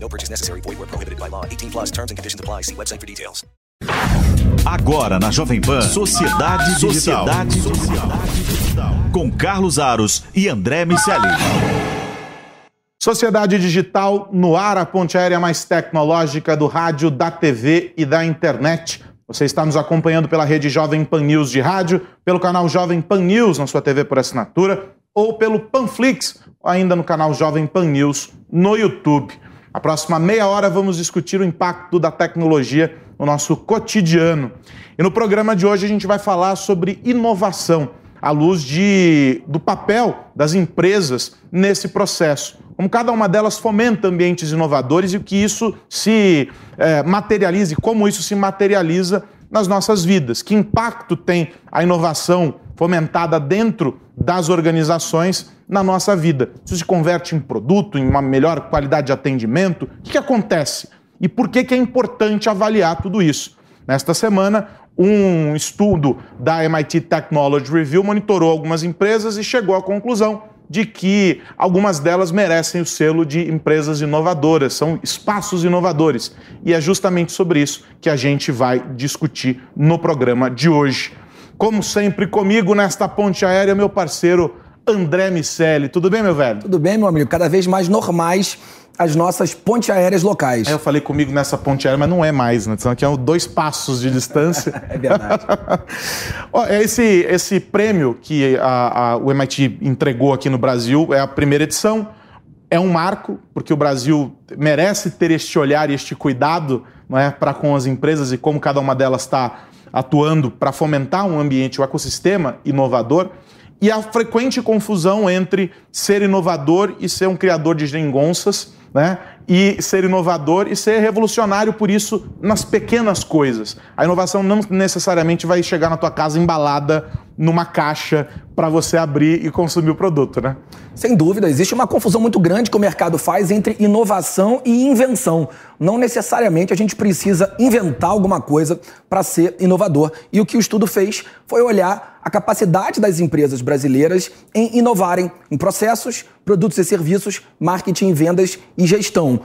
No purchase necessary. Void where prohibited by law. 18 plus terms and conditions apply. See website for details. Agora na Jovem Pan, Sociedade Digital. Sociedade Digital. Com Carlos Aros e André Miceli. Sociedade Digital no ar, a ponte aérea mais tecnológica do rádio, da TV e da internet. Você está nos acompanhando pela rede Jovem Pan News de rádio, pelo canal Jovem Pan News na sua TV por assinatura ou pelo Panflix, ou ainda no canal Jovem Pan News no YouTube. A próxima meia hora vamos discutir o impacto da tecnologia no nosso cotidiano. E no programa de hoje a gente vai falar sobre inovação, à luz de, do papel das empresas nesse processo. Como cada uma delas fomenta ambientes inovadores e o que isso se é, materializa, e como isso se materializa nas nossas vidas. Que impacto tem a inovação fomentada dentro das organizações na nossa vida? Isso se converte em produto, em uma melhor qualidade de atendimento? O que, que acontece? E por que, que é importante avaliar tudo isso? Nesta semana, um estudo da MIT Technology Review monitorou algumas empresas e chegou à conclusão de que algumas delas merecem o selo de empresas inovadoras, são espaços inovadores. E é justamente sobre isso que a gente vai discutir no programa de hoje. Como sempre, comigo nesta ponte aérea, meu parceiro André Miceli. Tudo bem, meu velho? Tudo bem, meu amigo. Cada vez mais normais as nossas pontes aéreas locais. Aí eu falei comigo nessa ponte aérea, mas não é mais, né? São aqui é dois passos de distância. é verdade. esse, esse prêmio que a, a, o MIT entregou aqui no Brasil é a primeira edição. É um marco, porque o Brasil merece ter este olhar e este cuidado é, para com as empresas e como cada uma delas está atuando para fomentar um ambiente, um ecossistema inovador e a frequente confusão entre ser inovador e ser um criador de geringonças, né? E ser inovador e ser revolucionário, por isso, nas pequenas coisas. A inovação não necessariamente vai chegar na tua casa embalada numa caixa para você abrir e consumir o produto, né? Sem dúvida, existe uma confusão muito grande que o mercado faz entre inovação e invenção. Não necessariamente a gente precisa inventar alguma coisa para ser inovador. E o que o estudo fez foi olhar a capacidade das empresas brasileiras em inovarem em processos, produtos e serviços, marketing, vendas e gestão.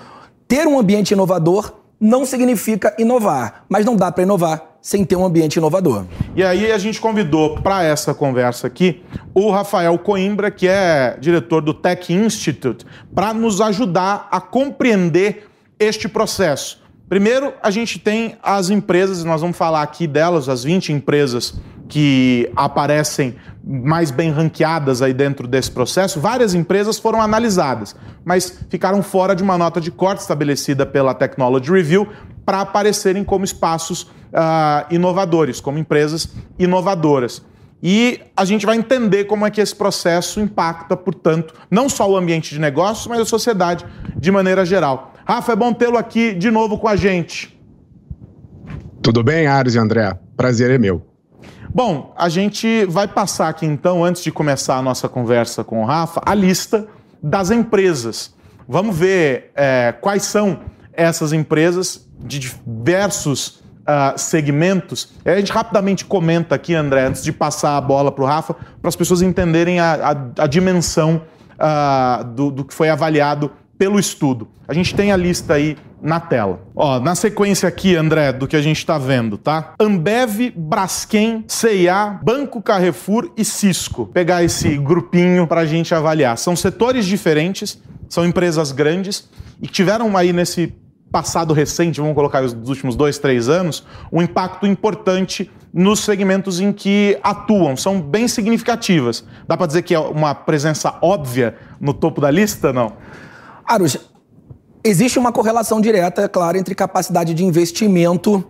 Ter um ambiente inovador não significa inovar, mas não dá para inovar sem ter um ambiente inovador. E aí a gente convidou para essa conversa aqui o Rafael Coimbra, que é diretor do Tech Institute, para nos ajudar a compreender este processo. Primeiro, a gente tem as empresas, nós vamos falar aqui delas, as 20 empresas que aparecem mais bem ranqueadas aí dentro desse processo, várias empresas foram analisadas, mas ficaram fora de uma nota de corte estabelecida pela Technology Review para aparecerem como espaços uh, inovadores, como empresas inovadoras. E a gente vai entender como é que esse processo impacta, portanto, não só o ambiente de negócios, mas a sociedade de maneira geral. Rafa, é bom tê-lo aqui de novo com a gente. Tudo bem, Ares e André? Prazer é meu. Bom, a gente vai passar aqui então, antes de começar a nossa conversa com o Rafa, a lista das empresas. Vamos ver é, quais são essas empresas de diversos uh, segmentos. A gente rapidamente comenta aqui, André, antes de passar a bola para o Rafa, para as pessoas entenderem a, a, a dimensão uh, do, do que foi avaliado pelo estudo. A gente tem a lista aí na tela. Ó, na sequência aqui, André, do que a gente está vendo, tá? Ambev, Braskem, CIA, Banco Carrefour e Cisco. Pegar esse grupinho para a gente avaliar. São setores diferentes, são empresas grandes e tiveram aí nesse passado recente, vamos colocar os últimos dois, três anos, um impacto importante nos segmentos em que atuam. São bem significativas. Dá para dizer que é uma presença óbvia no topo da lista, não? Arus, existe uma correlação direta, é claro, entre capacidade de investimento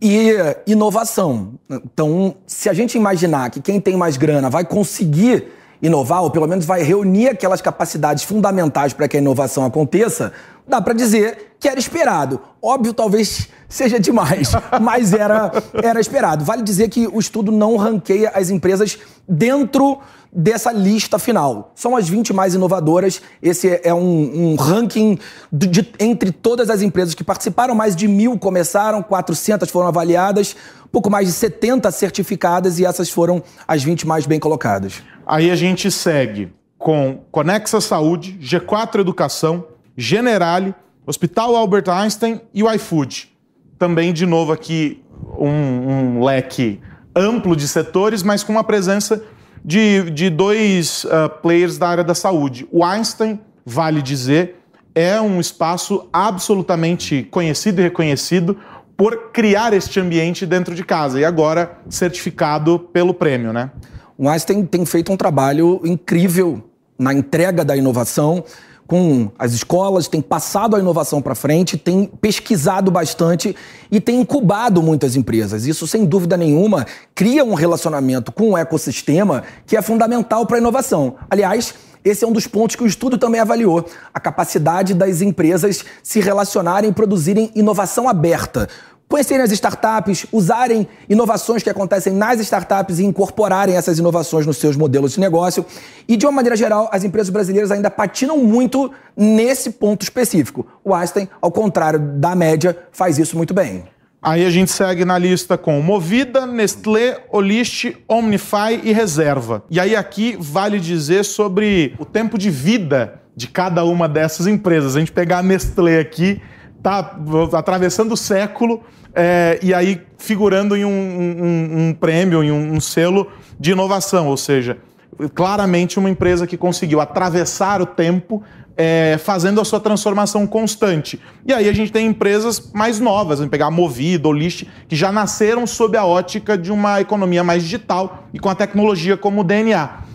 e inovação. Então, se a gente imaginar que quem tem mais grana vai conseguir inovar, ou pelo menos vai reunir aquelas capacidades fundamentais para que a inovação aconteça, dá para dizer que era esperado. Óbvio, talvez seja demais, mas era, era esperado. Vale dizer que o estudo não ranqueia as empresas dentro dessa lista final. São as 20 mais inovadoras. Esse é um, um ranking de, de, entre todas as empresas que participaram. Mais de mil começaram, 400 foram avaliadas, pouco mais de 70 certificadas e essas foram as 20 mais bem colocadas. Aí a gente segue com Conexa Saúde, G4 Educação, Generale, Hospital Albert Einstein e o iFood. Também, de novo, aqui um, um leque amplo de setores, mas com uma presença de, de dois uh, players da área da saúde. O Einstein, vale dizer, é um espaço absolutamente conhecido e reconhecido por criar este ambiente dentro de casa e agora certificado pelo prêmio, né? O Einstein tem feito um trabalho incrível na entrega da inovação com as escolas, tem passado a inovação para frente, tem pesquisado bastante e tem incubado muitas empresas. Isso, sem dúvida nenhuma, cria um relacionamento com o ecossistema que é fundamental para a inovação. Aliás, esse é um dos pontos que o estudo também avaliou: a capacidade das empresas se relacionarem e produzirem inovação aberta conhecerem as startups, usarem inovações que acontecem nas startups e incorporarem essas inovações nos seus modelos de negócio. E, de uma maneira geral, as empresas brasileiras ainda patinam muito nesse ponto específico. O Einstein, ao contrário da média, faz isso muito bem. Aí a gente segue na lista com Movida, Nestlé, Olist, Omnify e Reserva. E aí aqui vale dizer sobre o tempo de vida de cada uma dessas empresas. A gente pegar a Nestlé aqui, tá atravessando o século é, e aí figurando em um, um, um prêmio, em um, um selo de inovação, ou seja, claramente uma empresa que conseguiu atravessar o tempo é, fazendo a sua transformação constante. E aí a gente tem empresas mais novas, vamos pegar a Movida, Olist, que já nasceram sob a ótica de uma economia mais digital e com a tecnologia como DNA.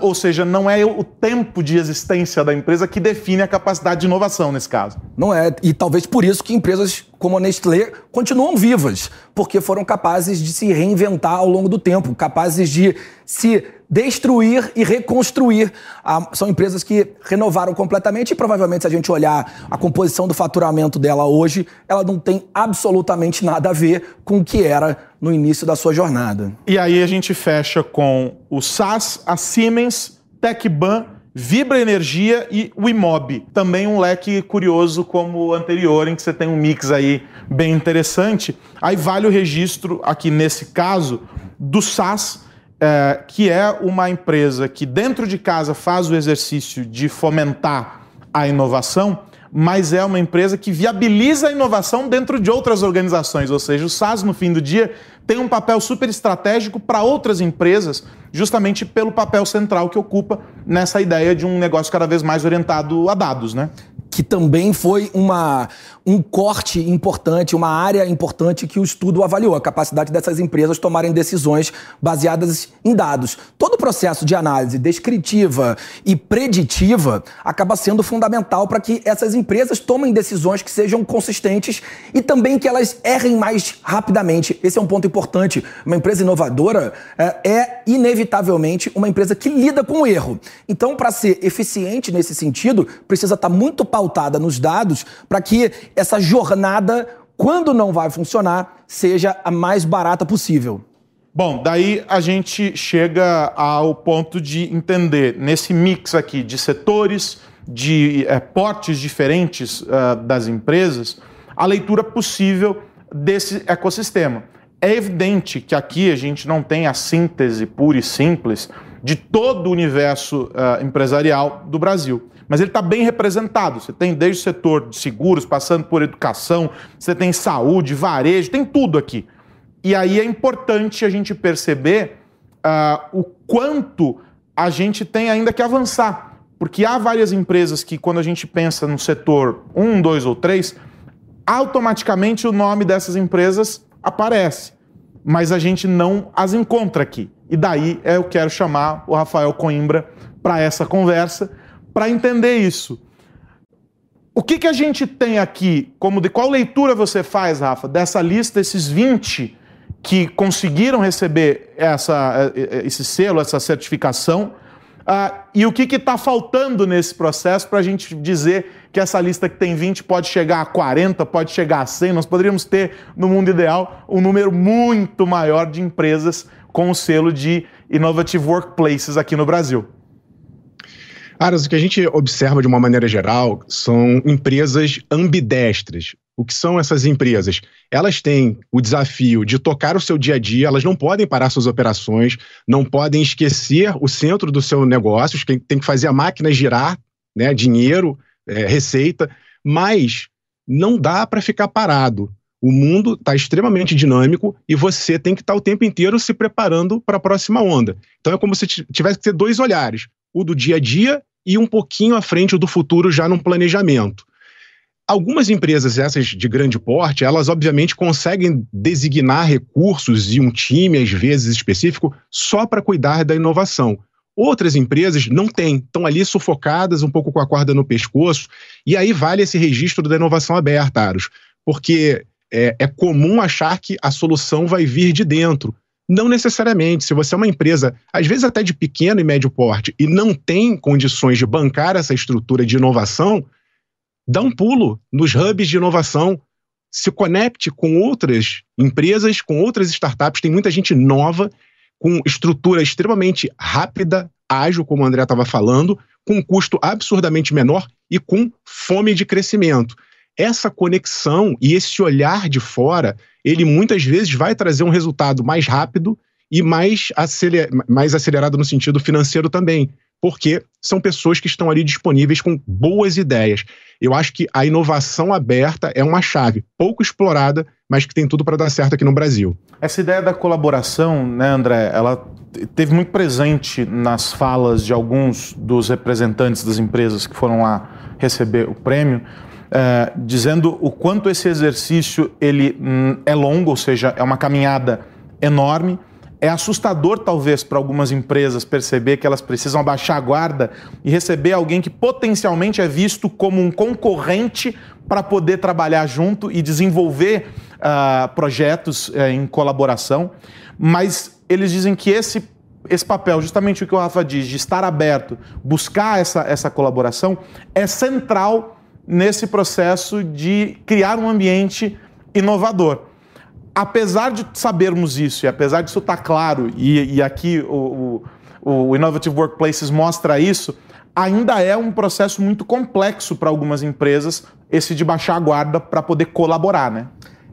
Ou seja, não é o tempo de existência da empresa que define a capacidade de inovação nesse caso. Não é. E talvez por isso que empresas como a Nestlé continuam vivas, porque foram capazes de se reinventar ao longo do tempo, capazes de se destruir e reconstruir. Ah, são empresas que renovaram completamente e provavelmente se a gente olhar a composição do faturamento dela hoje, ela não tem absolutamente nada a ver com o que era no início da sua jornada. E aí a gente fecha com o SAS, a Siemens, Tecban, Vibra Energia e o Imob. Também um leque curioso como o anterior, em que você tem um mix aí bem interessante. Aí vale o registro aqui nesse caso do SAS, é, que é uma empresa que dentro de casa faz o exercício de fomentar a inovação, mas é uma empresa que viabiliza a inovação dentro de outras organizações, ou seja, o SAS no fim do dia tem um papel super estratégico para outras empresas, justamente pelo papel central que ocupa nessa ideia de um negócio cada vez mais orientado a dados, né? Que também foi uma, um corte importante, uma área importante que o estudo avaliou, a capacidade dessas empresas tomarem decisões baseadas em dados. Todo o processo de análise descritiva e preditiva acaba sendo fundamental para que essas empresas tomem decisões que sejam consistentes e também que elas errem mais rapidamente. Esse é um ponto importante. Uma empresa inovadora é, é inevitavelmente uma empresa que lida com o erro. Então, para ser eficiente nesse sentido, precisa estar muito pautado pautada nos dados para que essa jornada, quando não vai funcionar, seja a mais barata possível. Bom, daí a gente chega ao ponto de entender nesse mix aqui de setores, de é, portes diferentes uh, das empresas, a leitura possível desse ecossistema. É evidente que aqui a gente não tem a síntese pura e simples de todo o universo uh, empresarial do Brasil mas ele está bem representado. Você tem desde o setor de seguros, passando por educação, você tem saúde, varejo, tem tudo aqui. E aí é importante a gente perceber uh, o quanto a gente tem ainda que avançar. Porque há várias empresas que, quando a gente pensa no setor 1, 2 ou 3, automaticamente o nome dessas empresas aparece. Mas a gente não as encontra aqui. E daí eu quero chamar o Rafael Coimbra para essa conversa para entender isso. O que, que a gente tem aqui, como de qual leitura você faz, Rafa, dessa lista, esses 20 que conseguiram receber essa, esse selo, essa certificação, Uh, e o que está faltando nesse processo para a gente dizer que essa lista que tem 20 pode chegar a 40, pode chegar a 100? Nós poderíamos ter, no mundo ideal, um número muito maior de empresas com o selo de Innovative Workplaces aqui no Brasil. Aras, o que a gente observa de uma maneira geral são empresas ambidestras. O que são essas empresas? Elas têm o desafio de tocar o seu dia a dia, elas não podem parar suas operações, não podem esquecer o centro do seu negócio, tem que fazer a máquina girar, né, dinheiro, é, receita, mas não dá para ficar parado. O mundo está extremamente dinâmico e você tem que estar tá o tempo inteiro se preparando para a próxima onda. Então é como se tivesse que ter dois olhares: o do dia a dia e um pouquinho à frente o do futuro já num planejamento. Algumas empresas, essas de grande porte, elas obviamente conseguem designar recursos e um time, às vezes específico, só para cuidar da inovação. Outras empresas não têm, estão ali sufocadas, um pouco com a corda no pescoço, e aí vale esse registro da inovação aberta, Aros, porque é, é comum achar que a solução vai vir de dentro. Não necessariamente. Se você é uma empresa, às vezes até de pequeno e médio porte, e não tem condições de bancar essa estrutura de inovação, dá um pulo nos hubs de inovação, se conecte com outras empresas, com outras startups. Tem muita gente nova, com estrutura extremamente rápida, ágil, como o André estava falando, com um custo absurdamente menor e com fome de crescimento. Essa conexão e esse olhar de fora, ele muitas vezes vai trazer um resultado mais rápido e mais, aceler mais acelerado no sentido financeiro também porque são pessoas que estão ali disponíveis com boas ideias. Eu acho que a inovação aberta é uma chave, pouco explorada, mas que tem tudo para dar certo aqui no Brasil. Essa ideia da colaboração, né, André, ela teve muito presente nas falas de alguns dos representantes das empresas que foram lá receber o prêmio, é, dizendo o quanto esse exercício ele hum, é longo, ou seja, é uma caminhada enorme é assustador, talvez, para algumas empresas perceber que elas precisam abaixar a guarda e receber alguém que potencialmente é visto como um concorrente para poder trabalhar junto e desenvolver uh, projetos uh, em colaboração. Mas eles dizem que esse, esse papel, justamente o que o Rafa diz, de estar aberto, buscar essa, essa colaboração, é central nesse processo de criar um ambiente inovador apesar de sabermos isso, e apesar disso estar tá claro, e, e aqui o, o, o Innovative Workplaces mostra isso, ainda é um processo muito complexo para algumas empresas esse de baixar a guarda para poder colaborar, né?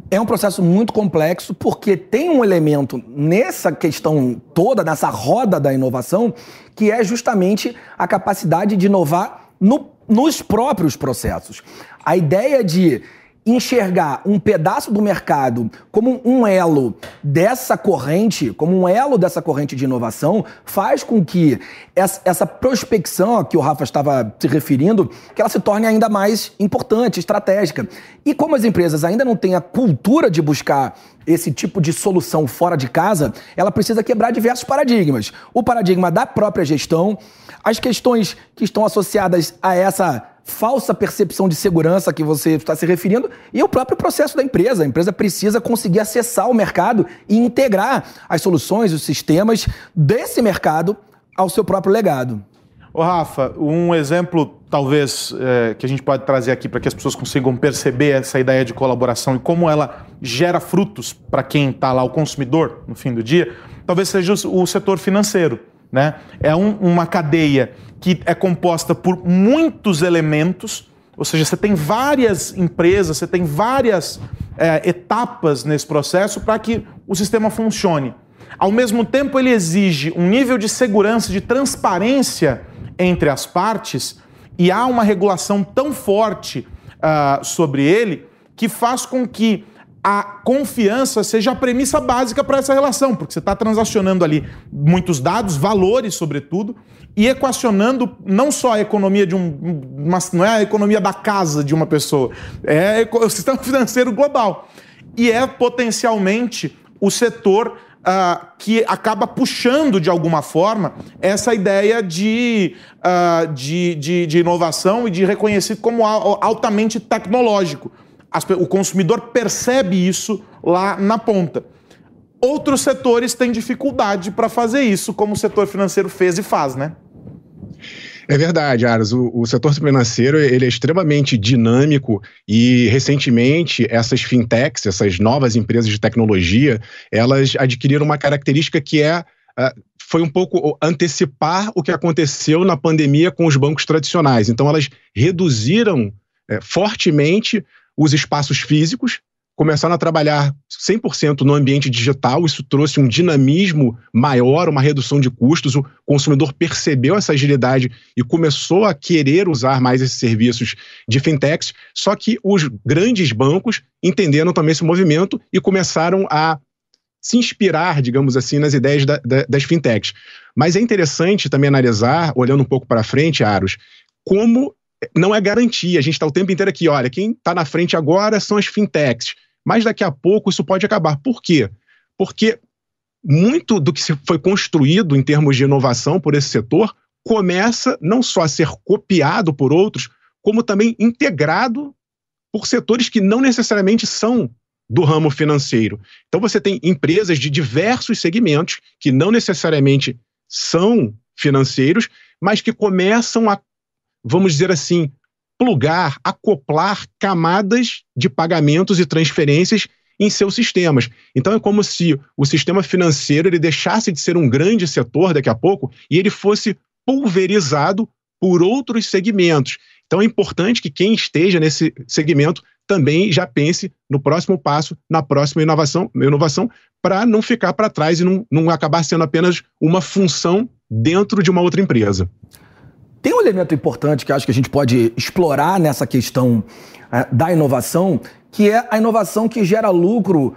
É um processo muito complexo porque tem um elemento nessa questão toda, nessa roda da inovação, que é justamente a capacidade de inovar no, nos próprios processos. A ideia de enxergar um pedaço do mercado como um elo dessa corrente, como um elo dessa corrente de inovação, faz com que essa prospecção a que o Rafa estava se referindo, que ela se torne ainda mais importante, estratégica. E como as empresas ainda não têm a cultura de buscar esse tipo de solução fora de casa, ela precisa quebrar diversos paradigmas. O paradigma da própria gestão, as questões que estão associadas a essa falsa percepção de segurança que você está se referindo e o próprio processo da empresa. A empresa precisa conseguir acessar o mercado e integrar as soluções, os sistemas desse mercado ao seu próprio legado. Ô Rafa, um exemplo talvez é, que a gente pode trazer aqui para que as pessoas consigam perceber essa ideia de colaboração e como ela gera frutos para quem está lá, o consumidor, no fim do dia, talvez seja o setor financeiro. Né? É um, uma cadeia que é composta por muitos elementos, ou seja, você tem várias empresas, você tem várias é, etapas nesse processo para que o sistema funcione. Ao mesmo tempo, ele exige um nível de segurança, de transparência entre as partes, e há uma regulação tão forte uh, sobre ele que faz com que a confiança seja a premissa básica para essa relação, porque você está transacionando ali muitos dados, valores, sobretudo, e equacionando não só a economia de um. Uma, não é a economia da casa de uma pessoa, é o sistema financeiro global. E é potencialmente o setor uh, que acaba puxando de alguma forma essa ideia de, uh, de, de, de inovação e de reconhecido como altamente tecnológico o consumidor percebe isso lá na ponta. Outros setores têm dificuldade para fazer isso, como o setor financeiro fez e faz, né? É verdade, Aras. O, o, setor financeiro ele é extremamente dinâmico e recentemente essas fintechs, essas novas empresas de tecnologia, elas adquiriram uma característica que é uh, foi um pouco antecipar o que aconteceu na pandemia com os bancos tradicionais. Então elas reduziram uh, fortemente os espaços físicos começaram a trabalhar 100% no ambiente digital, isso trouxe um dinamismo maior, uma redução de custos, o consumidor percebeu essa agilidade e começou a querer usar mais esses serviços de fintechs, só que os grandes bancos entenderam também esse movimento e começaram a se inspirar, digamos assim, nas ideias da, da, das fintechs. Mas é interessante também analisar, olhando um pouco para frente, Aros, como não é garantia. A gente está o tempo inteiro aqui, olha, quem está na frente agora são as fintechs mas daqui a pouco isso pode acabar. Por quê? Porque muito do que foi construído em termos de inovação por esse setor começa não só a ser copiado por outros, como também integrado por setores que não necessariamente são do ramo financeiro. Então você tem empresas de diversos segmentos que não necessariamente são financeiros, mas que começam a, vamos dizer assim, plugar, acoplar camadas de pagamentos e transferências em seus sistemas. Então é como se o sistema financeiro ele deixasse de ser um grande setor daqui a pouco e ele fosse pulverizado por outros segmentos. Então é importante que quem esteja nesse segmento também já pense no próximo passo, na próxima inovação, inovação para não ficar para trás e não, não acabar sendo apenas uma função dentro de uma outra empresa. Tem um elemento importante que acho que a gente pode explorar nessa questão é, da inovação, que é a inovação que gera lucro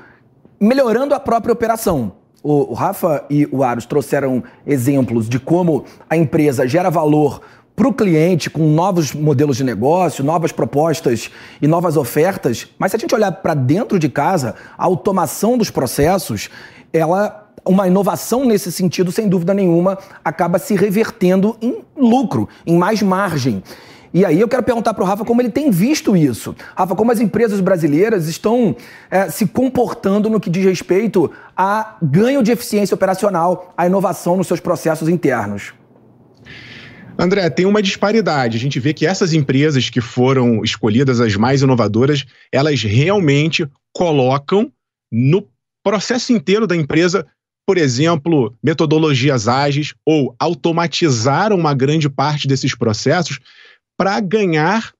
melhorando a própria operação. O, o Rafa e o Aros trouxeram exemplos de como a empresa gera valor para o cliente com novos modelos de negócio, novas propostas e novas ofertas. Mas se a gente olhar para dentro de casa, a automação dos processos, ela uma inovação nesse sentido, sem dúvida nenhuma, acaba se revertendo em lucro, em mais margem. E aí eu quero perguntar para o Rafa como ele tem visto isso. Rafa, como as empresas brasileiras estão é, se comportando no que diz respeito a ganho de eficiência operacional, a inovação nos seus processos internos. André, tem uma disparidade. A gente vê que essas empresas que foram escolhidas as mais inovadoras, elas realmente colocam no processo inteiro da empresa por exemplo, metodologias ágeis ou automatizar uma grande parte desses processos para ganhar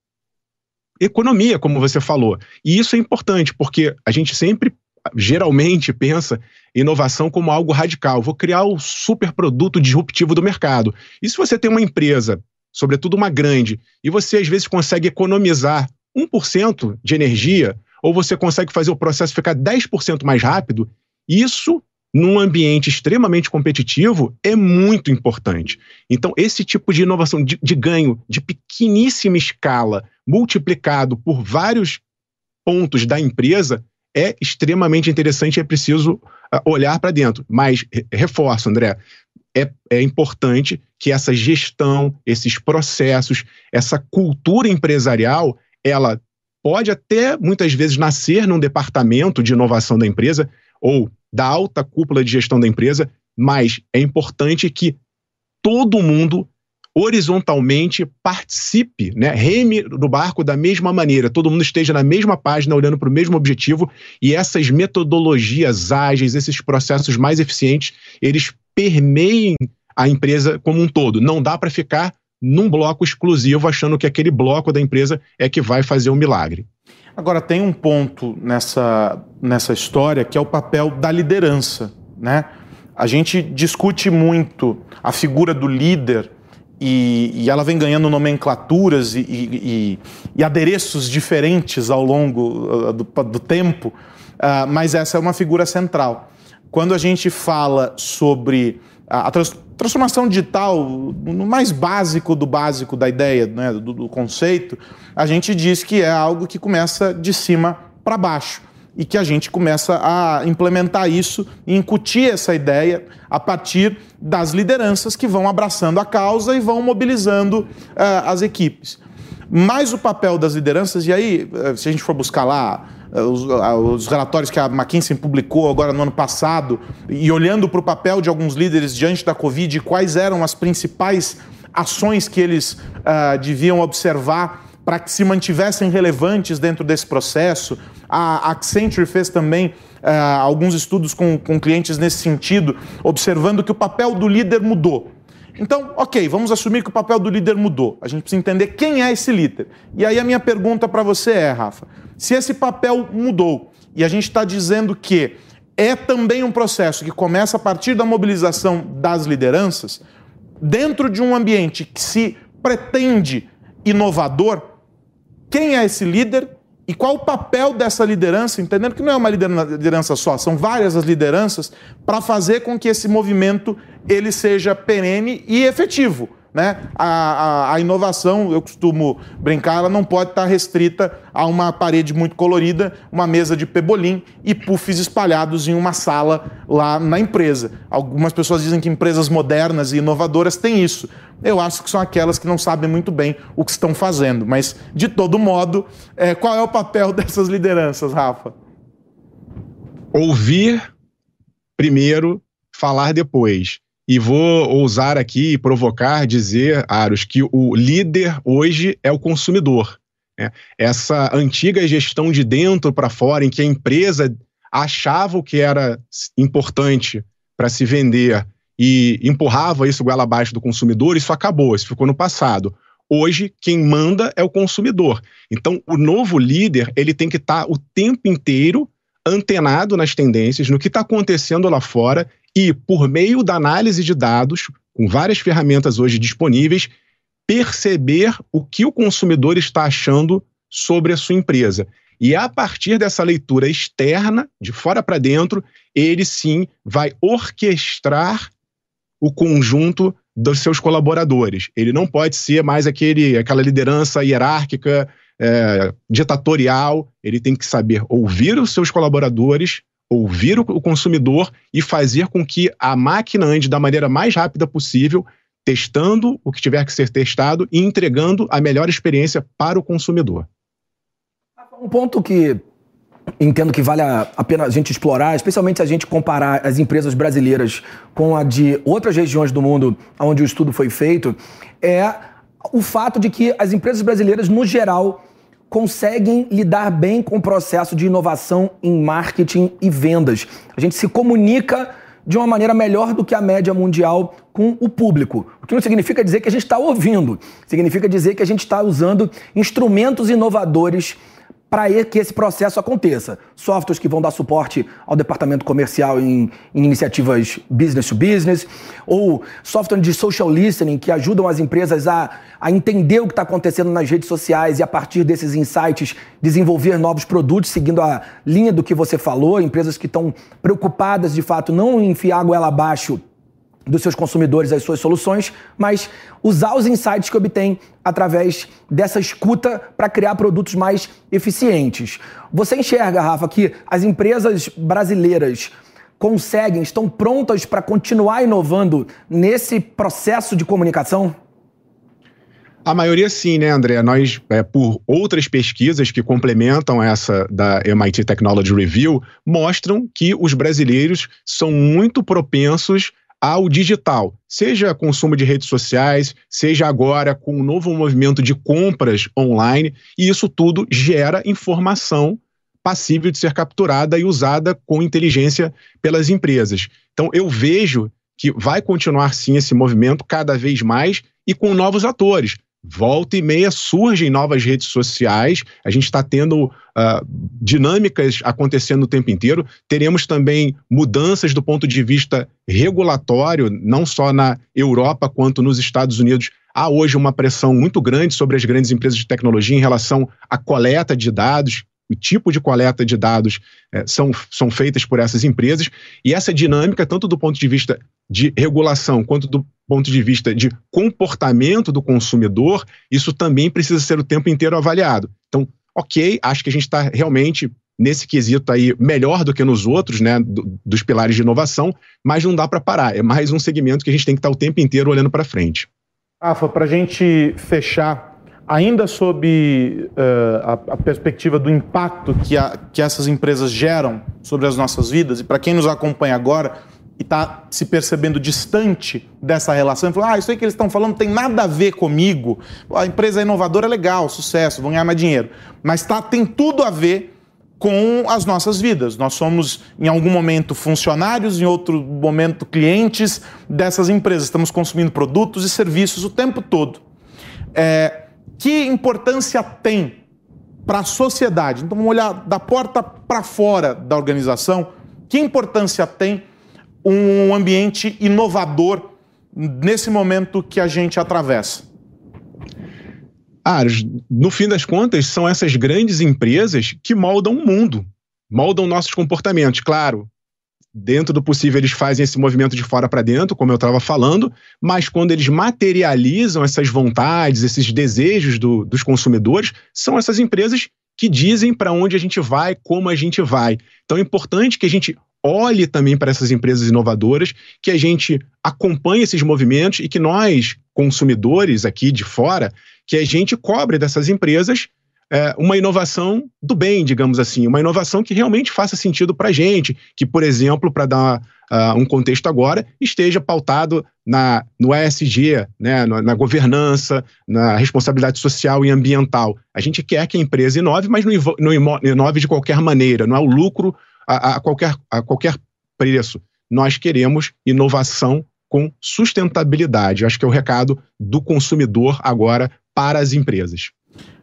economia, como você falou. E isso é importante, porque a gente sempre, geralmente, pensa inovação como algo radical. Vou criar o super produto disruptivo do mercado. E se você tem uma empresa, sobretudo uma grande, e você às vezes consegue economizar 1% de energia, ou você consegue fazer o processo ficar 10% mais rápido, isso num ambiente extremamente competitivo é muito importante. Então, esse tipo de inovação de, de ganho de pequeníssima escala, multiplicado por vários pontos da empresa, é extremamente interessante e é preciso uh, olhar para dentro. Mas, reforço, André, é, é, importante que essa gestão, esses processos, essa cultura empresarial, ela pode até muitas vezes nascer num departamento de inovação da empresa ou da alta cúpula de gestão da empresa, mas é importante que todo mundo horizontalmente participe, né, reme no barco da mesma maneira, todo mundo esteja na mesma página, olhando para o mesmo objetivo e essas metodologias ágeis, esses processos mais eficientes, eles permeiem a empresa como um todo. Não dá para ficar num bloco exclusivo achando que aquele bloco da empresa é que vai fazer o um milagre. Agora, tem um ponto nessa, nessa história que é o papel da liderança. Né? A gente discute muito a figura do líder e, e ela vem ganhando nomenclaturas e, e, e, adereços diferentes ao longo uh, do, do tempo, uh, mas essa é uma figura central. Quando a gente fala sobre a, trans, transformação digital, no mais básico do básico da ideia, né, do, do conceito, a gente diz que é algo que começa de cima para baixo e que a gente começa a implementar isso e incutir essa ideia a partir das lideranças que vão abraçando a causa e vão mobilizando uh, as equipes. Mas o papel das lideranças, e aí, eh, se a gente for buscar lá os, os, relatórios que a McKinsey publicou agora no ano passado, e olhando para o papel de alguns líderes diante da Covid, quais eram as principais ações que eles uh, deviam observar para que se mantivessem relevantes dentro desse processo. A Accenture fez também uh, alguns estudos com, com clientes nesse sentido, observando que o papel do líder mudou. Então, ok, vamos assumir que o papel do líder mudou. A gente precisa entender quem é esse líder. E aí a minha pergunta para você é, Rafa, se esse papel mudou e a gente está dizendo que é também um processo que começa a partir da mobilização das lideranças, dentro de um ambiente que se pretende inovador, quem é esse líder e qual o papel dessa liderança, entendendo que não é uma liderança só, são várias as lideranças, para fazer com que esse movimento ele seja perene e efetivo. Né? A, a, a, inovação, eu costumo brincar, ela não pode estar restrita a uma parede muito colorida, uma mesa de pebolim e puffs espalhados em uma sala lá na empresa. Algumas pessoas dizem que empresas modernas e inovadoras têm isso. Eu acho que são aquelas que não sabem muito bem o que estão fazendo. Mas, de todo modo, é, qual é o papel dessas lideranças, Rafa? Ouvir primeiro, falar depois. E vou ousar aqui provocar, dizer, Aros, que o líder hoje é o consumidor. Né? Essa antiga gestão de dentro para fora, em que a empresa achava o que era importante para se vender e empurrava isso goela abaixo do consumidor, isso acabou, isso ficou no passado. Hoje, quem manda é o consumidor. Então, o novo líder ele tem que estar tá o tempo inteiro antenado nas tendências, no que está acontecendo lá fora e, por meio da análise de dados, com várias ferramentas hoje disponíveis, perceber o que o consumidor está achando sobre a sua empresa. E a partir dessa leitura externa, de fora para dentro, ele sim vai orquestrar o conjunto dos seus colaboradores. Ele não pode ser mais aquele, aquela liderança hierárquica, é, ditatorial. Ele tem que saber ouvir os seus colaboradores, ouvir o consumidor e fazer com que a máquina ande da maneira mais rápida possível, testando o que tiver que ser testado e entregando a melhor experiência para o consumidor. Um ponto que entendo que vale a pena a gente explorar, especialmente se a gente comparar as empresas brasileiras com a de outras regiões do mundo onde o estudo foi feito, é o fato de que as empresas brasileiras, no geral, conseguem lidar bem com o processo de inovação em marketing e vendas. A gente se comunica de uma maneira melhor do que a média mundial com o público. O que não significa dizer que a gente está ouvindo, significa dizer que a gente está usando instrumentos inovadores para que esse processo aconteça. Softwares que vão dar suporte ao departamento comercial em, em, iniciativas business to business, ou software de social listening que ajudam as empresas a, a entender o que está acontecendo nas redes sociais e, a partir desses insights, desenvolver novos produtos, seguindo a linha do que você falou, empresas que estão preocupadas de fato não enfiar a goela abaixo dos seus consumidores as suas soluções, mas usar os insights que obtém através dessa escuta para criar produtos mais eficientes. Você enxerga, Rafa, que as empresas brasileiras conseguem, estão prontas para continuar inovando nesse processo de comunicação? A maioria sim, né, André? Nós, é, por outras pesquisas que complementam essa da MIT Technology Review, mostram que os brasileiros são muito propensos ao digital, seja consumo de redes sociais, seja agora com o um novo movimento de compras online, e isso tudo gera informação passível de ser capturada e usada com inteligência pelas empresas. Então eu vejo que vai continuar sim esse movimento cada vez mais e com novos atores. Volta e meia surgem novas redes sociais, a gente está tendo uh, dinâmicas acontecendo o tempo inteiro. Teremos também mudanças do ponto de vista regulatório, não só na Europa quanto nos Estados Unidos. Há hoje uma pressão muito grande sobre as grandes empresas de tecnologia em relação à coleta de dados, o tipo de coleta de dados é, são, são feitas por essas empresas, e essa dinâmica, tanto do ponto de vista de regulação quanto do ponto de vista de comportamento do consumidor, isso também precisa ser o tempo inteiro avaliado. Então, ok, acho que a gente está realmente nesse quesito aí melhor do que nos outros, né, do, dos pilares de inovação, mas não dá para parar. É mais um segmento que a gente tem que estar tá o tempo inteiro olhando para frente. Rafa, para a gente fechar ainda sob uh, a, a, perspectiva do impacto que, a, que essas empresas geram sobre as nossas vidas, e para quem nos acompanha agora, e está se percebendo distante dessa relação, falando, ah, isso aí que eles estão falando tem nada a ver comigo. A empresa inovadora é legal, sucesso, vão ganhar mais dinheiro. Mas tá, tem tudo a ver com as nossas vidas. Nós somos, em algum momento, funcionários, em outro momento, clientes dessas empresas. Estamos consumindo produtos e serviços o tempo todo. É, que importância tem para a sociedade? Então, vamos olhar da porta para fora da organização. Que importância tem um ambiente inovador nesse momento que a gente atravessa? Ah, no fim das contas, são essas grandes empresas que moldam o mundo, moldam nossos comportamentos. Claro, dentro do possível, eles fazem esse movimento de fora para dentro, como eu estava falando, mas quando eles materializam essas vontades, esses desejos do, dos consumidores, são essas empresas que dizem para onde a gente vai, como a gente vai. Então é importante que a gente olhe também para essas empresas inovadoras, que a gente acompanhe esses movimentos e que nós, consumidores aqui de fora, que a gente cobre dessas empresas é, uma inovação do bem, digamos assim, uma inovação que realmente faça sentido para a gente, que, por exemplo, para dar uh, um contexto agora, esteja pautado na, no ESG, né, na, na, governança, na responsabilidade social e ambiental. A gente quer que a empresa inove, mas não, não inove de qualquer maneira, não é o lucro a, a, qualquer, a qualquer preço. Nós queremos inovação com sustentabilidade. Acho que é o recado do consumidor agora para as empresas.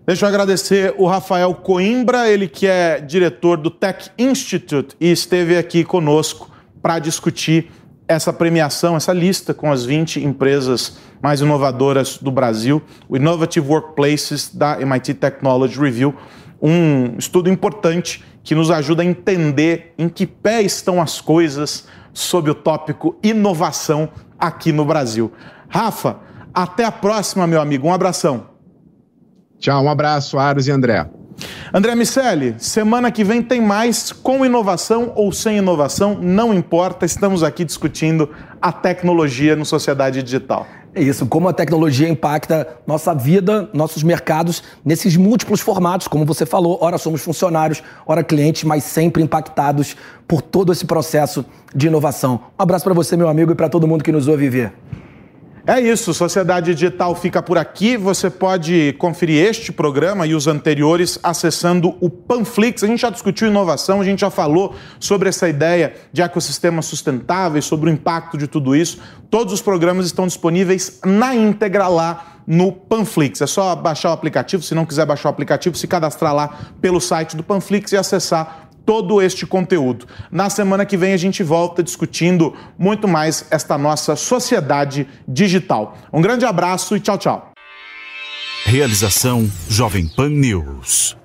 Deixa eu agradecer o Rafael Coimbra, ele que é diretor do Tech Institute e esteve aqui conosco para discutir essa premiação, essa lista com as 20 empresas mais inovadoras do Brasil, o Innovative Workplaces da MIT Technology Review, um estudo importante que nos ajuda a entender em que pé estão as coisas sob o tópico inovação aqui no Brasil. Rafa, até a próxima, meu amigo. Um abração. Tchau, um abraço, Aros e André. André Miceli, semana que vem tem mais, com inovação ou sem inovação, não importa, estamos aqui discutindo a tecnologia no Sociedade Digital. É isso, como a tecnologia impacta nossa vida, nossos mercados, nesses múltiplos formatos, como você falou, ora somos funcionários, ora clientes, mas sempre impactados por todo esse processo de inovação. Um abraço para você, meu amigo, e para todo mundo que nos ouve ver. É isso, Sociedade Digital fica por aqui. Você pode conferir este programa e os anteriores acessando o Panflix. A gente já discutiu inovação, a gente já falou sobre essa ideia de ecossistemas sustentáveis, sobre o impacto de tudo isso. Todos os programas estão disponíveis na íntegra lá no Panflix. É só baixar o aplicativo, se não quiser baixar o aplicativo, se cadastrar lá pelo site do Panflix e acessar todo este conteúdo. Na semana que vem a gente volta discutindo muito mais esta nossa sociedade digital. Um grande abraço e tchau, tchau. Realização Jovem Pan News.